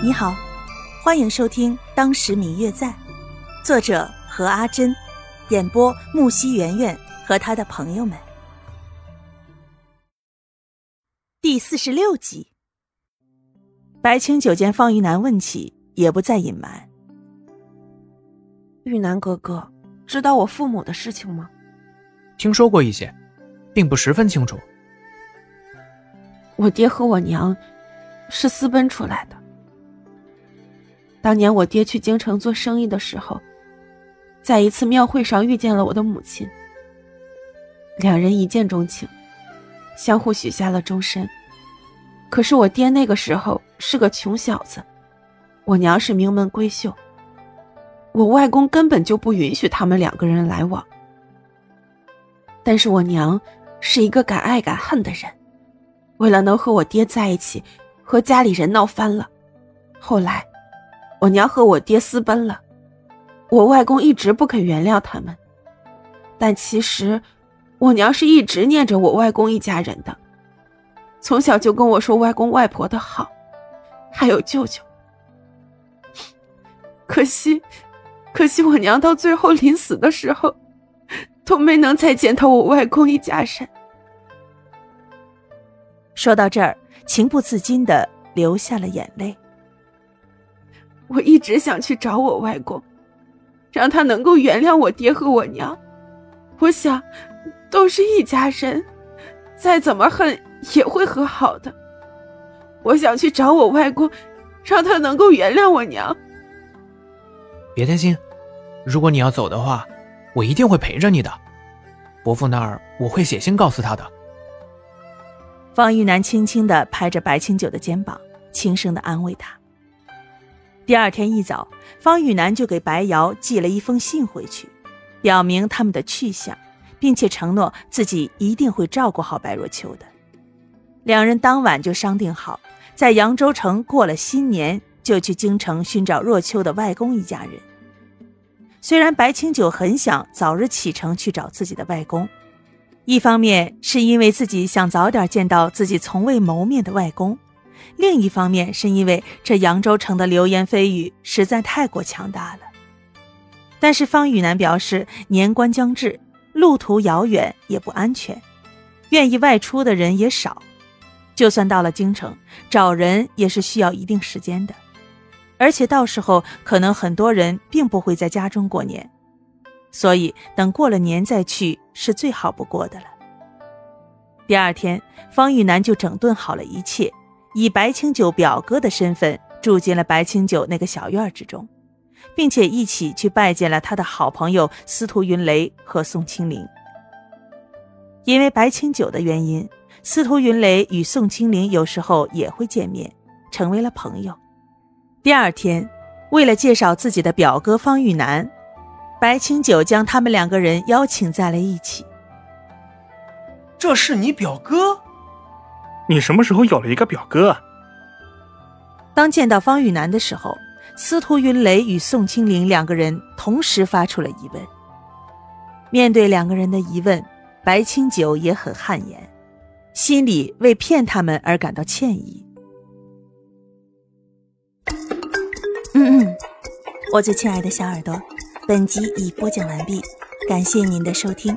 你好，欢迎收听《当时明月在》，作者何阿珍，演播木西圆圆和他的朋友们。第四十六集，白清九见方玉楠问起，也不再隐瞒。玉楠哥哥，知道我父母的事情吗？听说过一些，并不十分清楚。我爹和我娘是私奔出来的。当年我爹去京城做生意的时候，在一次庙会上遇见了我的母亲，两人一见钟情，相互许下了终身。可是我爹那个时候是个穷小子，我娘是名门闺秀，我外公根本就不允许他们两个人来往。但是我娘是一个敢爱敢恨的人，为了能和我爹在一起，和家里人闹翻了，后来。我娘和我爹私奔了，我外公一直不肯原谅他们，但其实，我娘是一直念着我外公一家人的，从小就跟我说外公外婆的好，还有舅舅。可惜，可惜我娘到最后临死的时候，都没能再见到我外公一家人。说到这儿，情不自禁的流下了眼泪。我一直想去找我外公，让他能够原谅我爹和我娘。我想，都是一家人，再怎么恨也会和好的。我想去找我外公，让他能够原谅我娘。别担心，如果你要走的话，我一定会陪着你的。伯父那儿我会写信告诉他的。方玉楠轻轻的拍着白清九的肩膀，轻声的安慰他。第二天一早，方玉楠就给白瑶寄了一封信回去，表明他们的去向，并且承诺自己一定会照顾好白若秋的。两人当晚就商定好，在扬州城过了新年，就去京城寻找若秋的外公一家人。虽然白清九很想早日启程去找自己的外公，一方面是因为自己想早点见到自己从未谋面的外公。另一方面，是因为这扬州城的流言蜚语实在太过强大了。但是方玉楠表示，年关将至，路途遥远，也不安全，愿意外出的人也少。就算到了京城，找人也是需要一定时间的，而且到时候可能很多人并不会在家中过年，所以等过了年再去是最好不过的了。第二天，方玉楠就整顿好了一切。以白清九表哥的身份住进了白清九那个小院之中，并且一起去拜见了他的好朋友司徒云雷和宋清灵。因为白清九的原因，司徒云雷与宋清灵有时候也会见面，成为了朋友。第二天，为了介绍自己的表哥方玉楠，白清九将他们两个人邀请在了一起。这是你表哥。你什么时候有了一个表哥？当见到方玉楠的时候，司徒云雷与宋清灵两个人同时发出了疑问。面对两个人的疑问，白清九也很汗颜，心里为骗他们而感到歉意。嗯嗯，我最亲爱的小耳朵，本集已播讲完毕，感谢您的收听。